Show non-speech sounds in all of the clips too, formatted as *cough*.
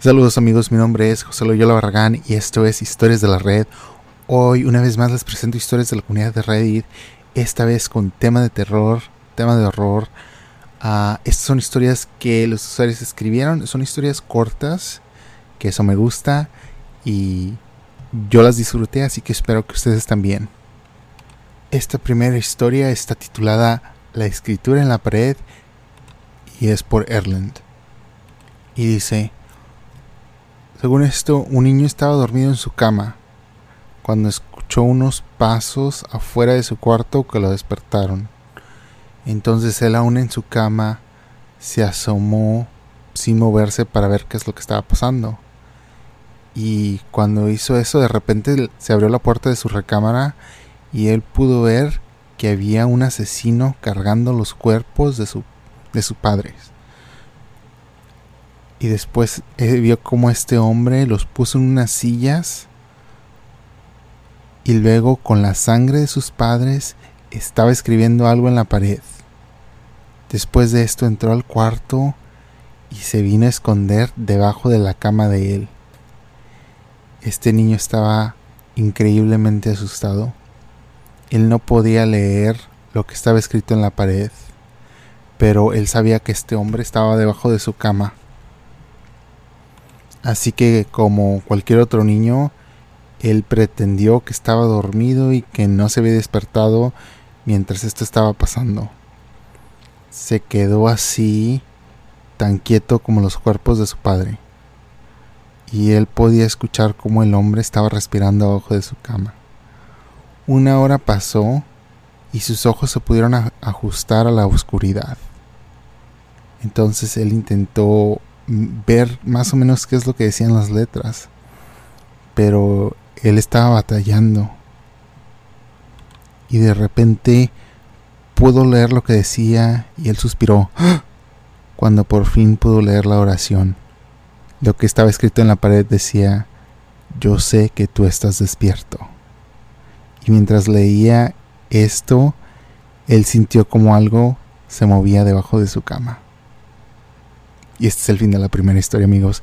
Saludos amigos, mi nombre es José Loyola Barragán y esto es Historias de la Red. Hoy una vez más les presento historias de la comunidad de Reddit, esta vez con tema de terror, tema de horror. Uh, estas son historias que los usuarios escribieron, son historias cortas, que eso me gusta y yo las disfruté, así que espero que ustedes también. Esta primera historia está titulada La escritura en la pared y es por Erland. Y dice, según esto, un niño estaba dormido en su cama cuando escuchó unos pasos afuera de su cuarto que lo despertaron. Entonces él aún en su cama se asomó sin moverse para ver qué es lo que estaba pasando. Y cuando hizo eso, de repente se abrió la puerta de su recámara y él pudo ver que había un asesino cargando los cuerpos de, su, de sus padres. Y después eh, vio como este hombre los puso en unas sillas y luego con la sangre de sus padres estaba escribiendo algo en la pared. Después de esto entró al cuarto y se vino a esconder debajo de la cama de él. Este niño estaba increíblemente asustado. Él no podía leer lo que estaba escrito en la pared, pero él sabía que este hombre estaba debajo de su cama. Así que como cualquier otro niño, él pretendió que estaba dormido y que no se había despertado mientras esto estaba pasando. Se quedó así, tan quieto como los cuerpos de su padre. Y él podía escuchar cómo el hombre estaba respirando abajo de su cama. Una hora pasó y sus ojos se pudieron ajustar a la oscuridad. Entonces él intentó ver más o menos qué es lo que decían las letras. Pero él estaba batallando. Y de repente pudo leer lo que decía y él suspiró cuando por fin pudo leer la oración. Lo que estaba escrito en la pared decía, yo sé que tú estás despierto. Y mientras leía esto, él sintió como algo se movía debajo de su cama. Y este es el fin de la primera historia, amigos.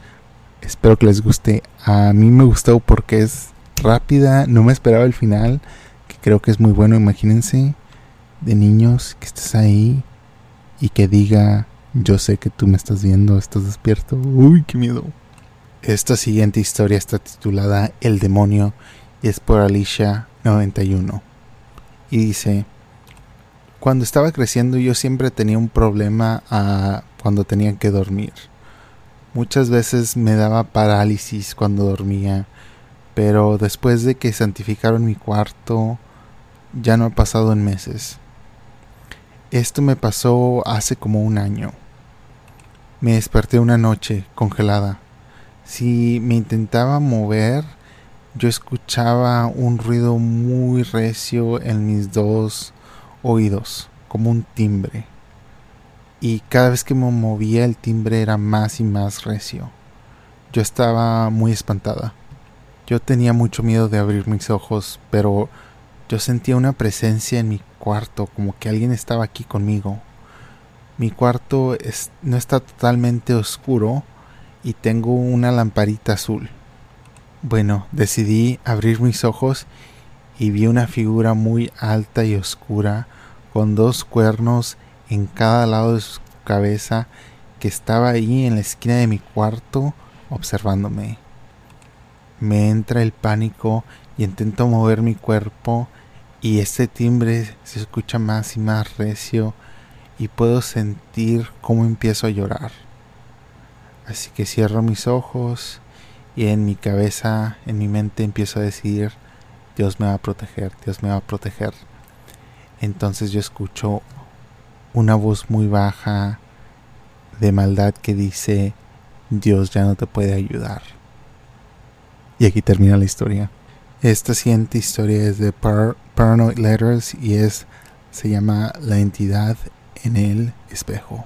Espero que les guste. A mí me gustó porque es rápida. No me esperaba el final, que creo que es muy bueno. Imagínense de niños que estés ahí y que diga, yo sé que tú me estás viendo, estás despierto. Uy, qué miedo. Esta siguiente historia está titulada El demonio y es por Alicia 91. Y dice, cuando estaba creciendo yo siempre tenía un problema a cuando tenía que dormir. Muchas veces me daba parálisis cuando dormía, pero después de que santificaron mi cuarto, ya no ha pasado en meses. Esto me pasó hace como un año. Me desperté una noche congelada. Si me intentaba mover, yo escuchaba un ruido muy recio en mis dos oídos, como un timbre y cada vez que me movía el timbre era más y más recio. Yo estaba muy espantada. Yo tenía mucho miedo de abrir mis ojos, pero yo sentía una presencia en mi cuarto, como que alguien estaba aquí conmigo. Mi cuarto no está totalmente oscuro y tengo una lamparita azul. Bueno, decidí abrir mis ojos y vi una figura muy alta y oscura con dos cuernos en cada lado de su cabeza que estaba ahí en la esquina de mi cuarto observándome. Me entra el pánico y intento mover mi cuerpo y este timbre se escucha más y más recio y puedo sentir cómo empiezo a llorar. Así que cierro mis ojos y en mi cabeza, en mi mente empiezo a decir, Dios me va a proteger, Dios me va a proteger. Entonces yo escucho una voz muy baja de maldad que dice, Dios ya no te puede ayudar. Y aquí termina la historia. Esta siguiente historia es de Paranoid Letters y es se llama La entidad en el espejo.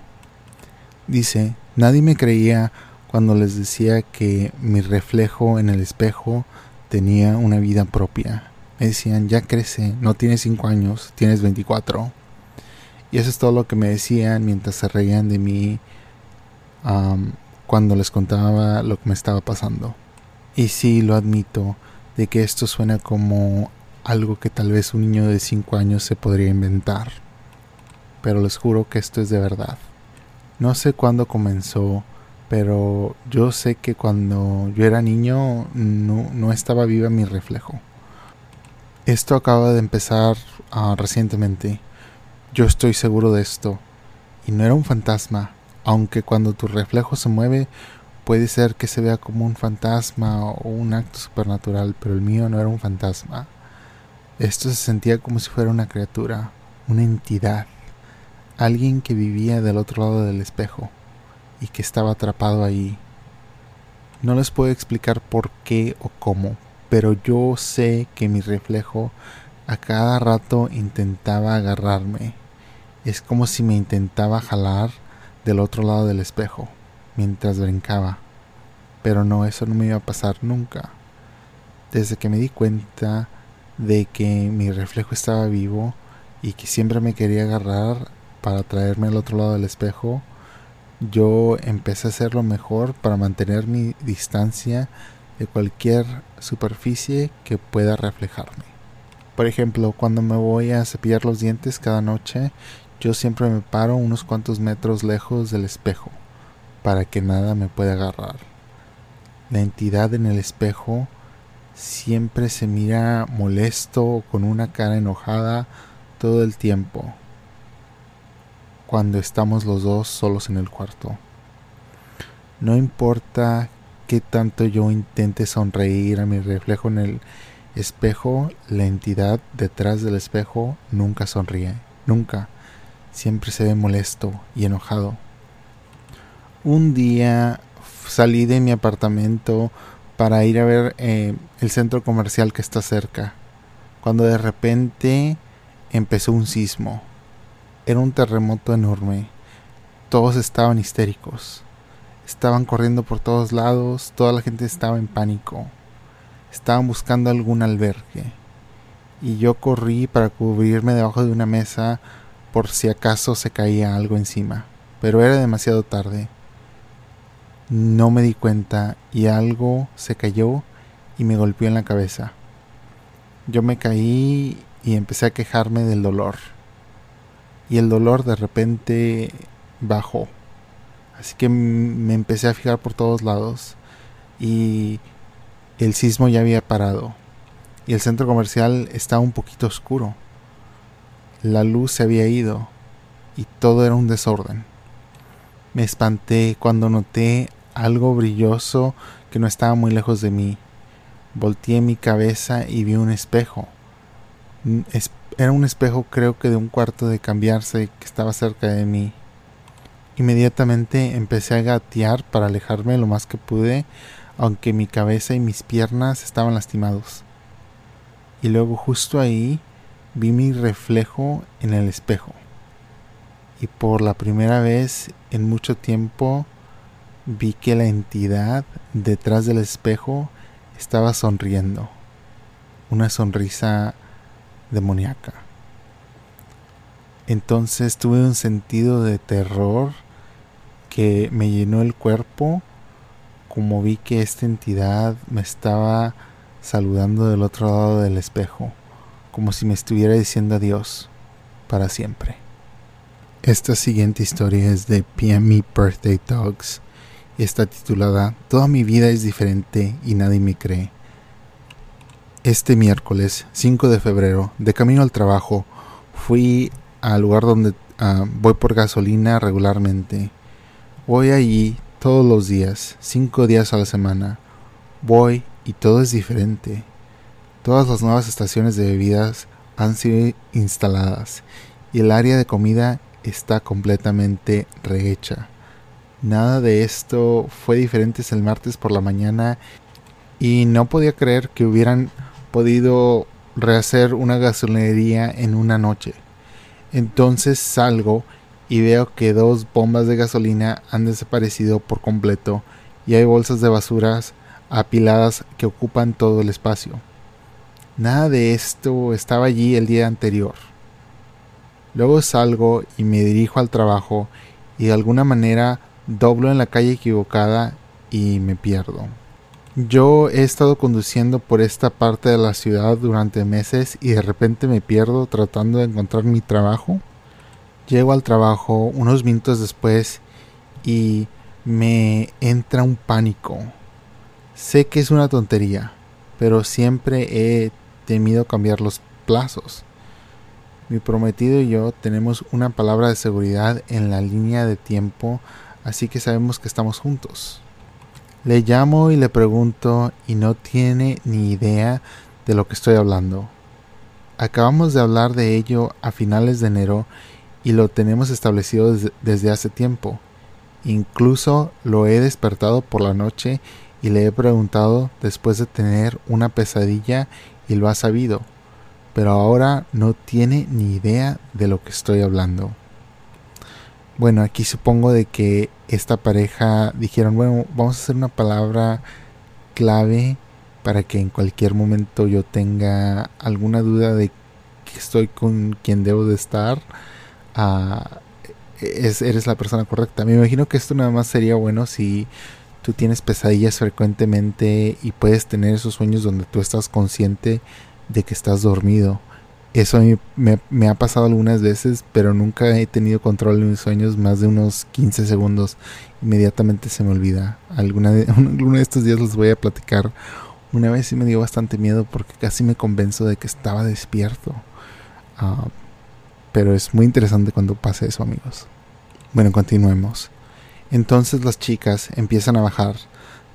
Dice, nadie me creía cuando les decía que mi reflejo en el espejo tenía una vida propia. Me decían, ya crece, no tienes 5 años, tienes 24. Y eso es todo lo que me decían mientras se reían de mí cuando les contaba lo que me estaba pasando. Y sí, lo admito, de que esto suena como algo que tal vez un niño de 5 años se podría inventar. Pero les juro que esto es de verdad. No sé cuándo comenzó, pero yo sé que cuando yo era niño no, estaba viva mi reflejo. Esto acaba de empezar ah, recientemente. Yo estoy seguro de esto. Y no era un fantasma, aunque cuando tu reflejo se mueve puede ser que se vea como un fantasma o un acto supernatural, pero el mío no era un fantasma. Esto se sentía como si fuera una criatura, una entidad, alguien que vivía del otro lado del espejo y que estaba atrapado ahí. No les puedo explicar por qué o cómo, pero yo sé que mi reflejo a cada rato intentaba agarrarme. Es como si me intentaba jalar del otro lado del espejo mientras brincaba. Pero no, eso no me iba a pasar nunca. Desde que me di cuenta de que mi reflejo estaba vivo y que siempre me quería agarrar para traerme al otro lado del espejo, yo empecé a hacer lo mejor para mantener mi distancia de cualquier superficie que pueda reflejarme. Por ejemplo, cuando me voy a cepillar los dientes cada noche, yo siempre me paro unos cuantos metros lejos del espejo para que nada me pueda agarrar. La entidad en el espejo siempre se mira molesto con una cara enojada todo el tiempo cuando estamos los dos solos en el cuarto. No importa qué tanto yo intente sonreír a mi reflejo en el espejo, la entidad detrás del espejo nunca sonríe, nunca. Siempre se ve molesto y enojado. Un día salí de mi apartamento para ir a ver eh, el centro comercial que está cerca, cuando de repente empezó un sismo. Era un terremoto enorme. Todos estaban histéricos. Estaban corriendo por todos lados, toda la gente estaba en pánico. Estaban buscando algún albergue. Y yo corrí para cubrirme debajo de una mesa por si acaso se caía algo encima. Pero era demasiado tarde. No me di cuenta y algo se cayó y me golpeó en la cabeza. Yo me caí y empecé a quejarme del dolor. Y el dolor de repente bajó. Así que me empecé a fijar por todos lados y el sismo ya había parado. Y el centro comercial estaba un poquito oscuro. La luz se había ido y todo era un desorden. Me espanté cuando noté algo brilloso que no estaba muy lejos de mí. Volteé mi cabeza y vi un espejo. era un espejo creo que de un cuarto de cambiarse que estaba cerca de mí. Inmediatamente empecé a gatear para alejarme lo más que pude, aunque mi cabeza y mis piernas estaban lastimados. Y luego justo ahí vi mi reflejo en el espejo. Y por la primera vez en mucho tiempo vi que la entidad detrás del espejo estaba sonriendo, una sonrisa demoníaca. Entonces tuve un sentido de terror que me llenó el cuerpo, como vi que esta entidad me estaba saludando del otro lado del espejo, como si me estuviera diciendo adiós para siempre. Esta siguiente historia es de PME Birthday Dogs está titulada Toda mi vida es diferente y nadie me cree. Este miércoles 5 de febrero, de camino al trabajo, fui al lugar donde ah, voy por gasolina regularmente. Voy allí todos los días, cinco días a la semana. Voy y todo es diferente. Todas las nuevas estaciones de bebidas han sido instaladas y el área de comida está completamente rehecha. Nada de esto fue diferente el martes por la mañana y no podía creer que hubieran podido rehacer una gasolinería en una noche. Entonces salgo y veo que dos bombas de gasolina han desaparecido por completo y hay bolsas de basuras apiladas que ocupan todo el espacio. Nada de esto estaba allí el día anterior. Luego salgo y me dirijo al trabajo y de alguna manera doblo en la calle equivocada y me pierdo. Yo he estado conduciendo por esta parte de la ciudad durante meses y de repente me pierdo tratando de encontrar mi trabajo. Llego al trabajo unos minutos después y me entra un pánico. Sé que es una tontería, pero siempre he temido cambiar los plazos. Mi prometido y yo tenemos una palabra de seguridad en la línea de tiempo, así que sabemos que estamos juntos. Le llamo y le pregunto y no tiene ni idea de lo que estoy hablando. Acabamos de hablar de ello a finales de enero y lo tenemos establecido desde, hace tiempo. Incluso lo he despertado por la noche y le he preguntado después de tener una pesadilla y lo ha sabido, pero ahora no tiene ni idea de lo que estoy hablando. Bueno, aquí supongo de que esta pareja dijeron, bueno, vamos a hacer una palabra clave para que en cualquier momento yo tenga alguna duda de que estoy con quien debo de estar eres la persona correcta. Me imagino que esto nada más sería bueno si tú tienes pesadillas frecuentemente y puedes tener esos sueños donde tú estás consciente de que estás dormido. Eso a mí me, ha pasado algunas veces, pero nunca he tenido control de mis sueños más de unos 15 segundos. Inmediatamente se me olvida. De, *laughs* alguno de estos días les voy a platicar. Una vez sí me dio bastante miedo porque casi me convenzo de que estaba despierto. Ah, pero es muy interesante cuando pasa eso, amigos. Bueno, continuemos. Entonces las chicas empiezan a bajar.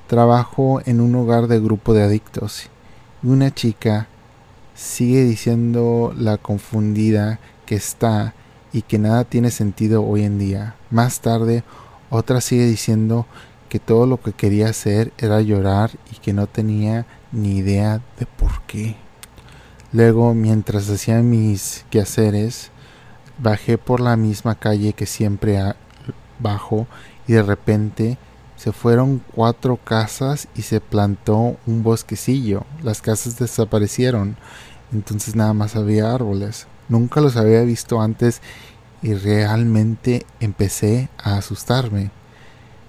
Trabajo en un hogar de grupo de adictos. Y una chica sigue diciendo la confundida que está y que nada tiene sentido hoy en día. Más tarde, otra sigue diciendo que todo lo que quería hacer era llorar y que no tenía ni idea de por qué. Luego, mientras hacía mis quehaceres, Bajé por la misma calle que siempre bajo y de repente se fueron cuatro casas y se plantó un bosquecillo. Las casas desaparecieron, entonces nada más había árboles. Nunca los había visto antes y realmente empecé a asustarme.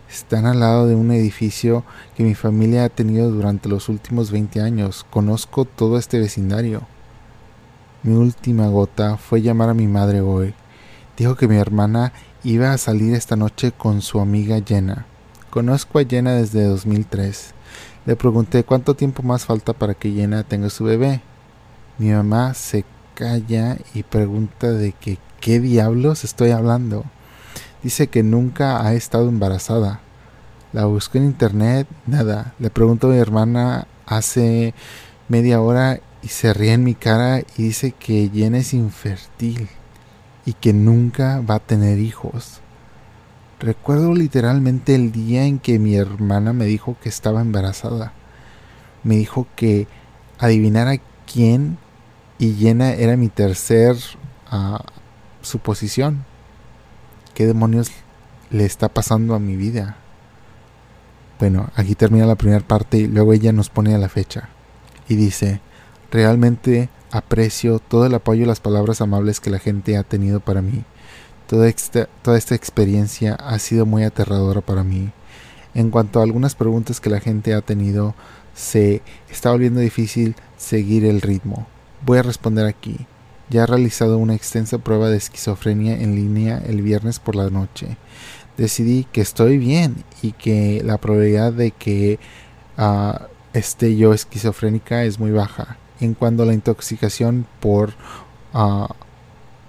Están al lado de un edificio que mi familia ha tenido durante los últimos 20 años. Conozco todo este vecindario. Mi última gota fue llamar a mi madre hoy. Dijo que mi hermana iba a salir esta noche con su amiga Jenna. Conozco a Jenna desde 2003. Le pregunté cuánto tiempo más falta para que Jenna tenga su bebé. Mi mamá se calla y pregunta de que qué diablos estoy hablando. Dice que nunca ha estado embarazada. La busco en internet, nada. Le pregunto a mi hermana hace media hora y se ríe en mi cara y dice que Jenna es infértil y que nunca va a tener hijos. Recuerdo literalmente el día en que mi hermana me dijo que estaba embarazada. Me dijo que adivinara quién y Jenna era mi tercer uh, suposición. ¿Qué demonios le está pasando a mi vida? Bueno, aquí termina la primera parte y luego ella nos pone a la fecha. Y dice, Realmente aprecio todo el apoyo y las palabras amables que la gente ha tenido para mí. Toda esta, experiencia ha sido muy aterradora para mí. En cuanto a algunas preguntas que la gente ha tenido, se está volviendo difícil seguir el ritmo. Voy a responder aquí. Ya he realizado una extensa prueba de esquizofrenia en línea el viernes por la noche. Decidí que estoy bien y que la probabilidad de que uh, esté yo esquizofrénica es muy baja en cuanto a la intoxicación por ah,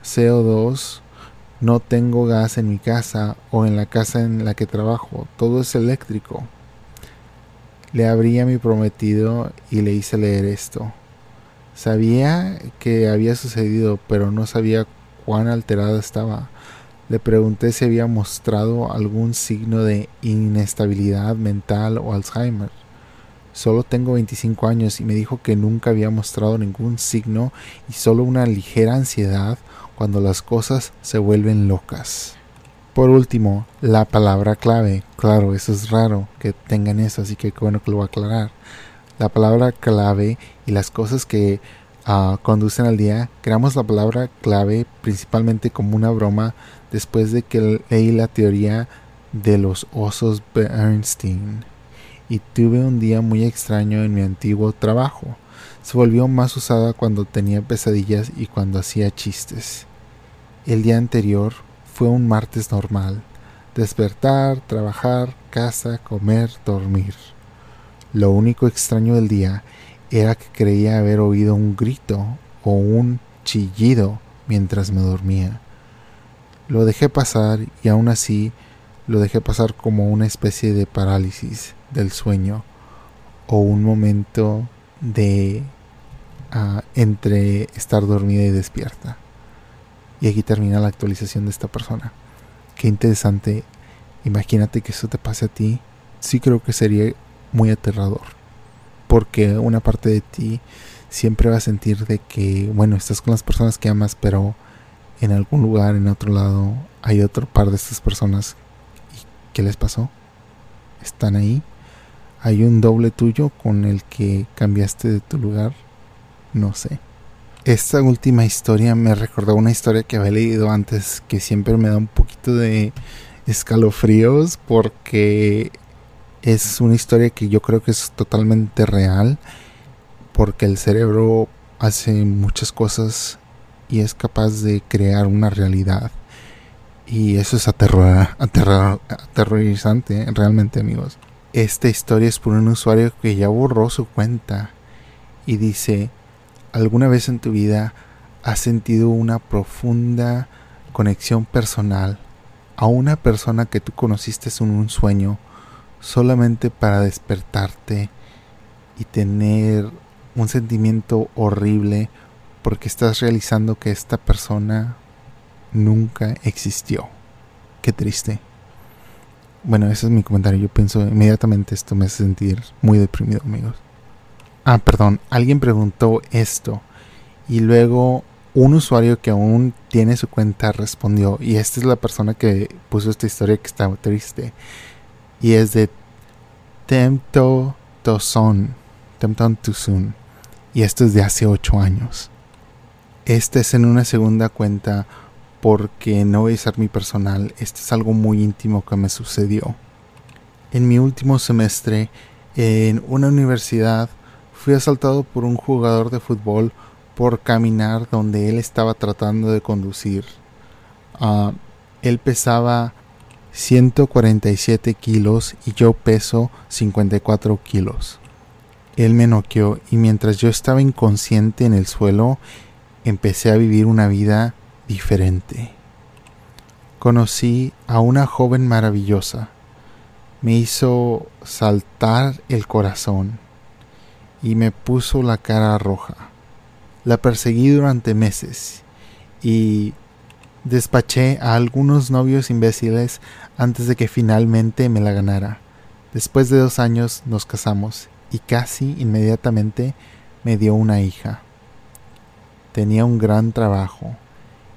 CO2, no tengo gas en mi casa o en la casa en la que trabajo, todo es eléctrico. Le abrí a mi prometido y le hice leer esto. Sabía que había sucedido, pero no sabía cuán alterada estaba. Le pregunté si había mostrado algún signo de inestabilidad mental o Alzheimer. Solo tengo 25 años y me dijo que nunca había mostrado ningún signo y solo una ligera ansiedad cuando las cosas se vuelven locas. Por último, la palabra clave. Claro, eso es raro que tengan eso, así que bueno que lo voy a aclarar. La palabra clave y las cosas que ah, conducen al día, creamos la palabra clave principalmente como una broma después de que leí la teoría de los osos Bernstein y tuve un día muy extraño en mi antiguo trabajo. Se volvió más usada cuando tenía pesadillas y cuando hacía chistes. El día anterior fue un martes normal. Despertar, trabajar, casa, comer, dormir. Lo único extraño del día era que creía haber oído un grito o un chillido mientras me dormía. Lo dejé pasar y aún así lo dejé pasar como una especie de parálisis del sueño o un momento de ah, entre estar dormida y despierta. Y aquí termina la actualización de esta persona. Qué interesante. Imagínate que eso te pase a ti. Sí creo que sería muy aterrador. Porque una parte de ti siempre va a sentir de que, bueno, estás con las personas que amas, pero en algún lugar, en otro lado, hay otro par de estas personas. ¿Y qué les pasó? ¿Están ahí? ¿Hay un doble tuyo con el que cambiaste de tu lugar? No sé. Esta última historia me recordó una historia que había leído antes que siempre me da un poquito de escalofríos porque es una historia que yo creo que es totalmente real porque el cerebro hace muchas cosas y es capaz de crear una realidad. Y eso es aterror, aterrorizante, realmente amigos. Esta historia es por un usuario que ya borró su cuenta y dice, ¿alguna vez en tu vida has sentido una profunda conexión personal a una persona que tú conociste en un sueño solamente para despertarte y tener un sentimiento horrible porque estás realizando que esta persona nunca existió? Qué triste. Bueno, ese es mi comentario. Yo pienso inmediatamente esto me hace sentir muy deprimido, amigos. Ah, perdón, alguien preguntó esto y luego un usuario que aún tiene su cuenta respondió y esta es la persona que puso esta historia que está triste y es de Tempto Toson, Tempton y esto es de hace 8 años. Este es en una segunda cuenta porque no a usar mi personal, este es algo muy íntimo que me sucedió. En mi último semestre en una universidad fui asaltado por un jugador de fútbol por caminar donde él estaba tratando de conducir. Ah, él pesaba 147 kilos y yo peso 54 kilos. Él me noqueó y mientras yo estaba inconsciente en el suelo, empecé a vivir una vida diferente. Conocí a una joven maravillosa. Me hizo saltar el corazón y me puso la cara roja. La perseguí durante meses y despaché a algunos novios imbéciles antes de que finalmente me la ganara. Después de dos años nos casamos y casi inmediatamente me dio una hija. Tenía un gran trabajo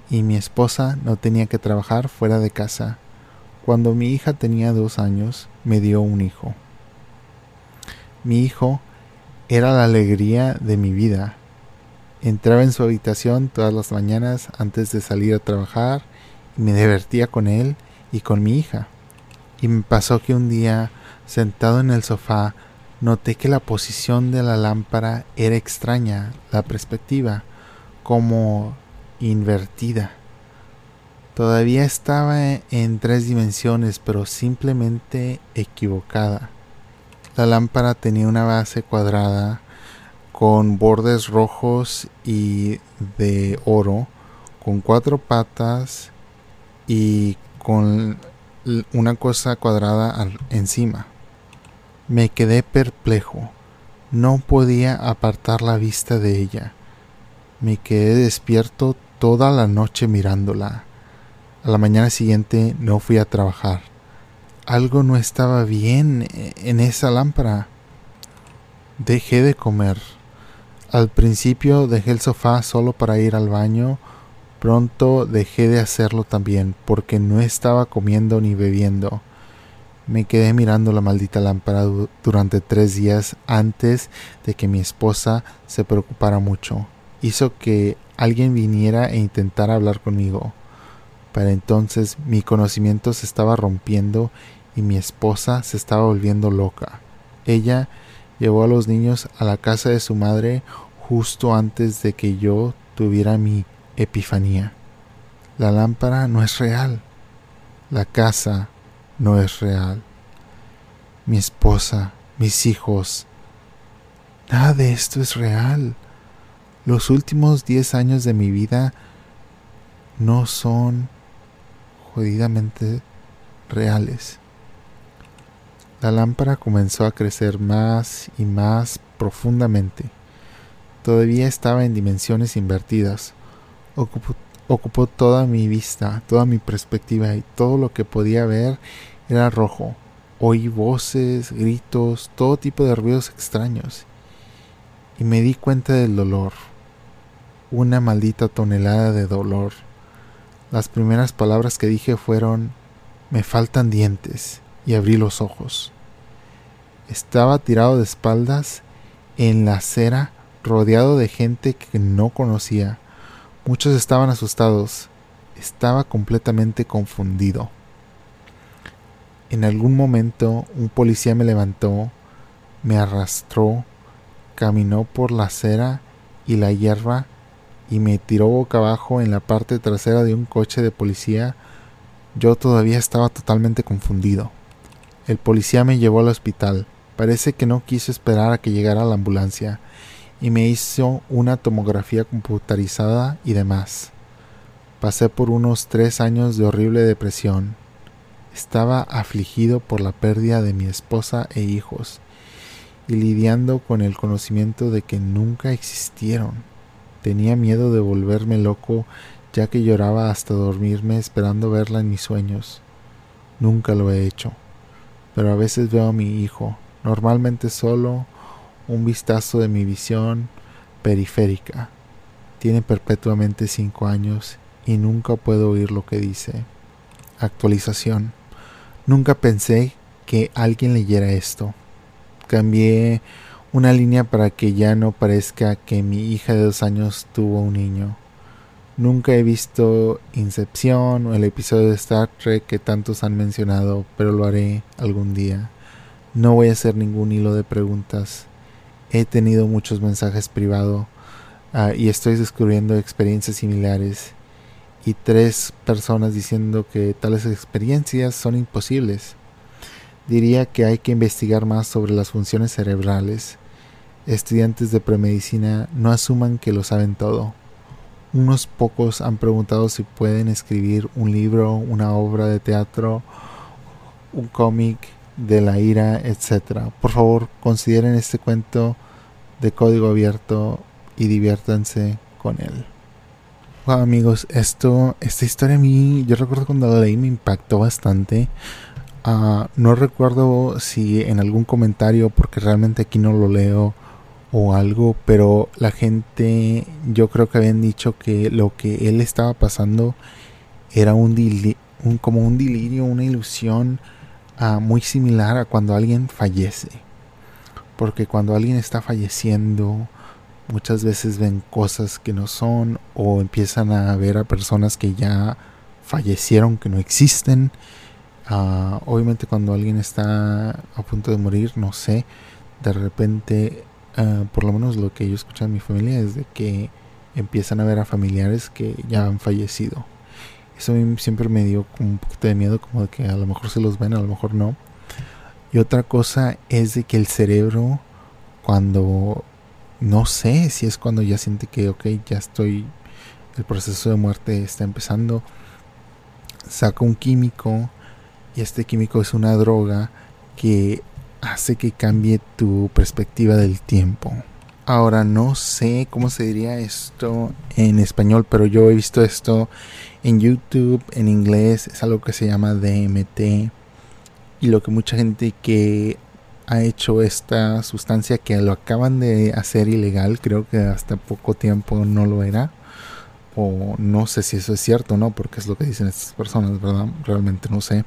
y mi esposa no tenía que trabajar fuera de casa. Cuando mi hija tenía dos años, me dio un hijo. Mi hijo era la alegría de mi vida. Entraba en su habitación todas las mañanas antes de salir a trabajar y me divertía con él y con mi hija. Y me pasó que un día, sentado en el sofá, noté que la posición de la lámpara era extraña, la perspectiva, como invertida. Todavía estaba en tres dimensiones, pero simplemente equivocada. La lámpara tenía una base cuadrada con bordes rojos y de oro, con cuatro patas y con una cosa cuadrada encima. Me quedé perplejo. No podía apartar la vista de ella. Me quedé despierto toda la noche mirándola. A la mañana siguiente no fui a trabajar. Algo no estaba bien en esa lámpara. Dejé de comer. Al principio dejé el sofá solo para ir al baño. Pronto dejé de hacerlo también porque no estaba comiendo ni bebiendo. Me quedé mirando la maldita lámpara durante tres días antes de que mi esposa se preocupara mucho. Hizo que alguien viniera e intentara hablar conmigo. Para entonces mi conocimiento se estaba rompiendo y mi esposa se estaba volviendo loca. Ella llevó a los niños a la casa de su madre justo antes de que yo tuviera mi epifanía. La lámpara no es real. La casa no es real. Mi esposa, mis hijos. Nada de esto es real. Los últimos diez años de mi vida no son jodidamente reales. La lámpara comenzó a crecer más y más profundamente. Todavía estaba en dimensiones invertidas. Ocupó, toda mi vista, toda mi perspectiva y todo lo que podía ver era rojo. Oí voces, gritos, todo tipo de ruidos extraños. Y me di cuenta del dolor. Una maldita tonelada de dolor. Las primeras palabras que dije fueron, me faltan dientes y abrí los ojos. Estaba tirado de espaldas en la acera, rodeado de gente que no conocía. Muchos estaban asustados. Estaba completamente confundido. En algún momento un policía me levantó, me arrastró, caminó por la acera y la hierba y me tiró boca abajo en la parte trasera de un coche de policía. Yo todavía estaba totalmente confundido. El policía me llevó al hospital. Parece que no quiso esperar a que llegara la ambulancia y me hizo una tomografía computarizada y demás. Pasé por unos tres años de horrible depresión. Estaba afligido por la pérdida de mi esposa e hijos y lidiando con el conocimiento de que nunca existieron. Tenía miedo de volverme loco ya que lloraba hasta dormirme esperando verla en mis sueños. Nunca lo he hecho pero a veces veo a mi hijo, normalmente solo un vistazo de mi visión periférica. Tiene perpetuamente cinco años y nunca puedo oír lo que dice. Actualización. Nunca pensé que alguien leyera esto. Cambié una línea para que ya no parezca que mi hija de dos años tuvo un niño. Nunca he visto Incepción o el episodio de Star Trek que tantos han mencionado, pero lo haré algún día. No voy a hacer ningún hilo de preguntas. He tenido muchos mensajes privados ah, y estoy descubriendo experiencias similares y tres personas diciendo que tales experiencias son imposibles. Diría que hay que investigar más sobre las funciones cerebrales. Estudiantes de premedicina no asuman que lo saben todo unos pocos han preguntado si pueden escribir un libro, una obra de teatro, un cómic de la ira, etc. Por favor, consideren este cuento de código abierto y diviértanse con él. Amigos, esto, esta historia a mí, yo recuerdo cuando la leí me impactó bastante. Ah, no recuerdo si en algún comentario, porque realmente aquí no lo leo, o algo, pero la gente yo creo que habían dicho que lo que él estaba pasando era un, como un delirio, una ilusión ah, muy similar a cuando alguien fallece. Porque cuando alguien está falleciendo, muchas veces ven cosas que no son o empiezan a ver a personas que ya fallecieron, que no existen. Ah, obviamente cuando alguien está a punto de morir, no sé, de repente Ah, por lo menos lo que yo escucho en mi familia es de que empiezan a ver a familiares que ya han fallecido. Eso a mí siempre me dio un poquito de miedo, como de que a lo mejor se los ven, a lo mejor no. Y otra cosa es de que el cerebro, cuando no sé si es cuando ya siente que, ok, ya estoy, el proceso de muerte está empezando, saca un químico y este químico es una droga que hace que cambie tu perspectiva del tiempo. Ahora no sé cómo se diría esto en español, pero yo he visto esto en YouTube, en inglés, es algo que se llama DMT. Y lo que mucha gente que ha hecho esta sustancia que lo acaban de hacer ilegal, creo que hasta poco tiempo no lo era. O no sé si eso es cierto no, porque es lo que dicen estas personas, ¿verdad? Realmente no sé.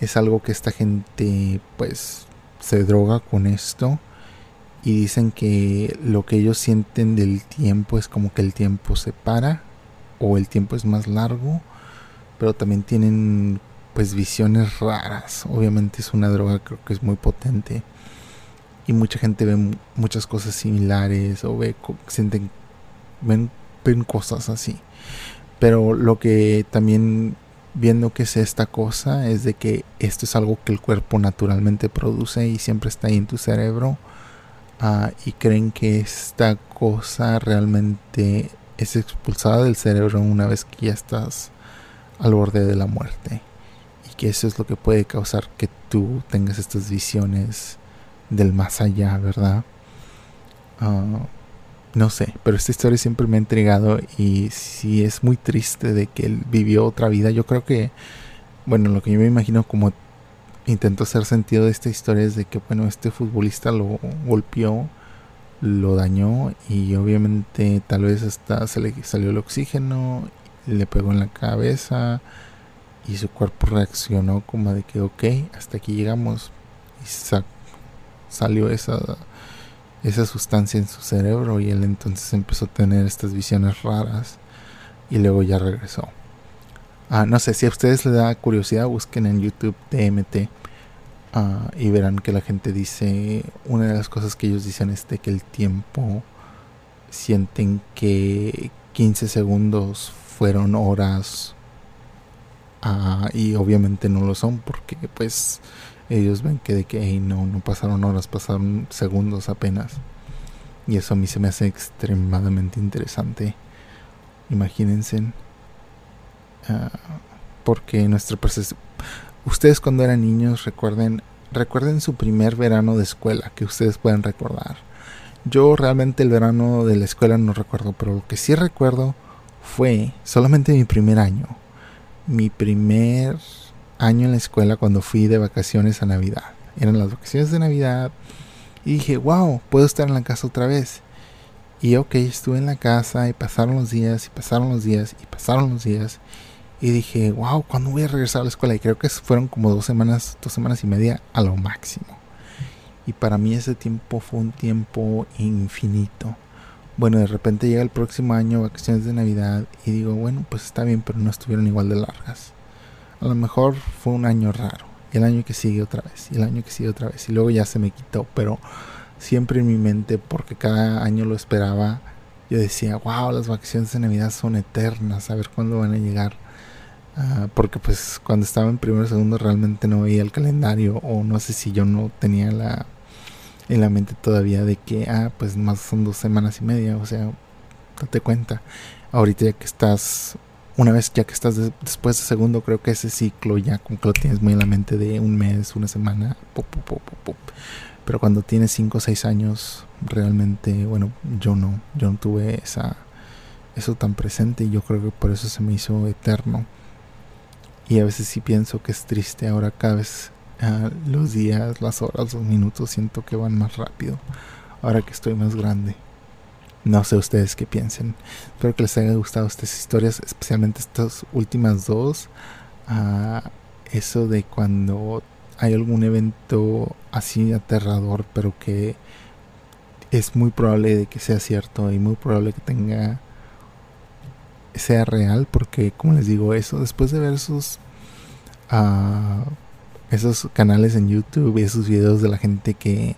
Es algo que esta gente pues se droga con esto y dicen que lo que ellos sienten del tiempo es como que el tiempo se para o el tiempo es más largo, pero también tienen pues visiones raras. Obviamente es una droga creo que es muy potente y mucha gente ve muchas cosas similares o ve sienten ven, ven cosas así. Pero lo que también viendo que es esta cosa es de que esto es algo que el cuerpo naturalmente produce y siempre está ahí en tu cerebro uh, y creen que esta cosa realmente es expulsada del cerebro una vez que ya estás al borde de la muerte y que eso es lo que puede causar que tú tengas estas visiones del más allá, ¿verdad? Uh, no sé, pero esta historia siempre me ha intrigado y sí es muy triste de que él vivió otra vida. Yo creo que, bueno, lo que yo me imagino como intento hacer sentido de esta historia es de que, bueno, este futbolista lo golpeó, lo dañó y obviamente tal vez hasta se le salió el oxígeno, le pegó en la cabeza y su cuerpo reaccionó como de que, ok, hasta aquí llegamos y salió esa esa sustancia en su cerebro y él entonces empezó a tener estas visiones raras y luego ya regresó. Ah, no sé, si a ustedes les da curiosidad, busquen en YouTube DMT ah, y verán que la gente dice, una de las cosas que ellos dicen es de que el tiempo sienten que 15 segundos fueron horas ah, y obviamente no lo son porque pues ellos ven que de que no, no pasaron horas, pasaron segundos apenas. Y eso a mí se me hace extremadamente interesante. Imagínense. Ah, porque percepción... Ustedes cuando eran niños recuerden, recuerden su primer verano de escuela que ustedes pueden recordar. Yo realmente el verano de la escuela no recuerdo, pero lo que sí recuerdo fue solamente mi primer año. Mi primer año en la escuela cuando fui de vacaciones a Navidad. Eran las vacaciones de Navidad y dije, wow, puedo estar en la casa otra vez. Y ok, estuve en la casa y pasaron los días y pasaron los días y pasaron los días. Y dije, wow, ¿cuándo voy a regresar a la escuela? Y creo que fueron como dos semanas, dos semanas y media a lo máximo. Y para mí ese tiempo fue un tiempo infinito. Bueno, de repente llega el próximo año, vacaciones de Navidad, y digo, bueno, pues está bien, pero no estuvieron igual de largas a lo mejor fue un año raro. Y el año que sigue otra vez. Y el año que sigue otra vez. Y luego ya se me quitó. Pero siempre en mi mente, porque cada año lo esperaba, yo decía, wow, las vacaciones de Navidad son eternas. A ver cuándo van a llegar. Ah, porque pues cuando estaba en primero o segundo realmente no veía el calendario. O no sé si yo no tenía la en la mente todavía de que, ah, pues más son dos semanas y media. O sea, date cuenta. Ahorita ya que estás una vez ya que estás después de segundo, creo que ese ciclo ya como que lo tienes muy en la mente de un mes, una semana, pero cuando tienes 5 o 6 años, realmente, bueno, yo no, yo no tuve esa, eso tan presente y yo creo que por eso se me hizo eterno. Y a veces sí pienso que es triste ahora cada vez ah, los días, las horas, los minutos siento que van más rápido ahora que estoy más grande. No sé ustedes qué piensen. Espero que les haya gustado estas historias, especialmente estas últimas dos. Eso de cuando hay algún evento así aterrador, pero que es muy probable de que sea cierto y muy probable que tenga sea real, porque como les digo eso, después de ver esos uh, esos canales en YouTube y esos videos de la gente que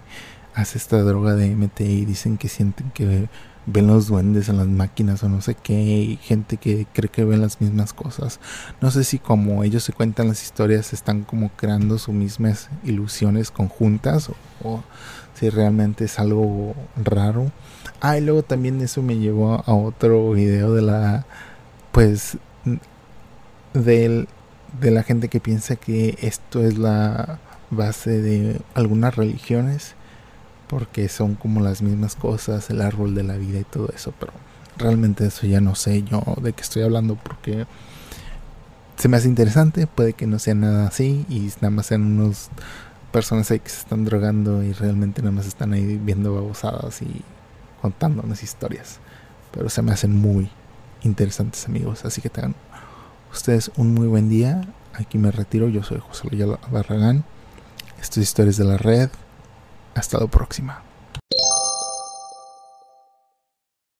hace esta droga de MT y dicen que sienten que ven los duendes en las máquinas o no sé qué, y gente que cree que ven las mismas cosas. No sé si como ellos se cuentan las historias están como creando sus mismas ilusiones conjuntas o, si realmente es algo raro. Ah, y luego también eso me llevó a otro video de la pues del, de la gente que piensa que esto es la base de algunas religiones porque son como las mismas cosas, el árbol de la vida y todo eso, pero realmente eso ya no sé yo de qué estoy hablando porque se me hace interesante, puede que no sea nada así y nada más sean unos personas ahí que se están drogando y realmente nada más están ahí viendo babosadas y contándonos historias, pero se me hacen muy interesantes amigos, así que tengan ustedes un muy buen día, aquí me retiro, yo soy José Luis Barragán, esto es Historias de la Red, hasta la próxima.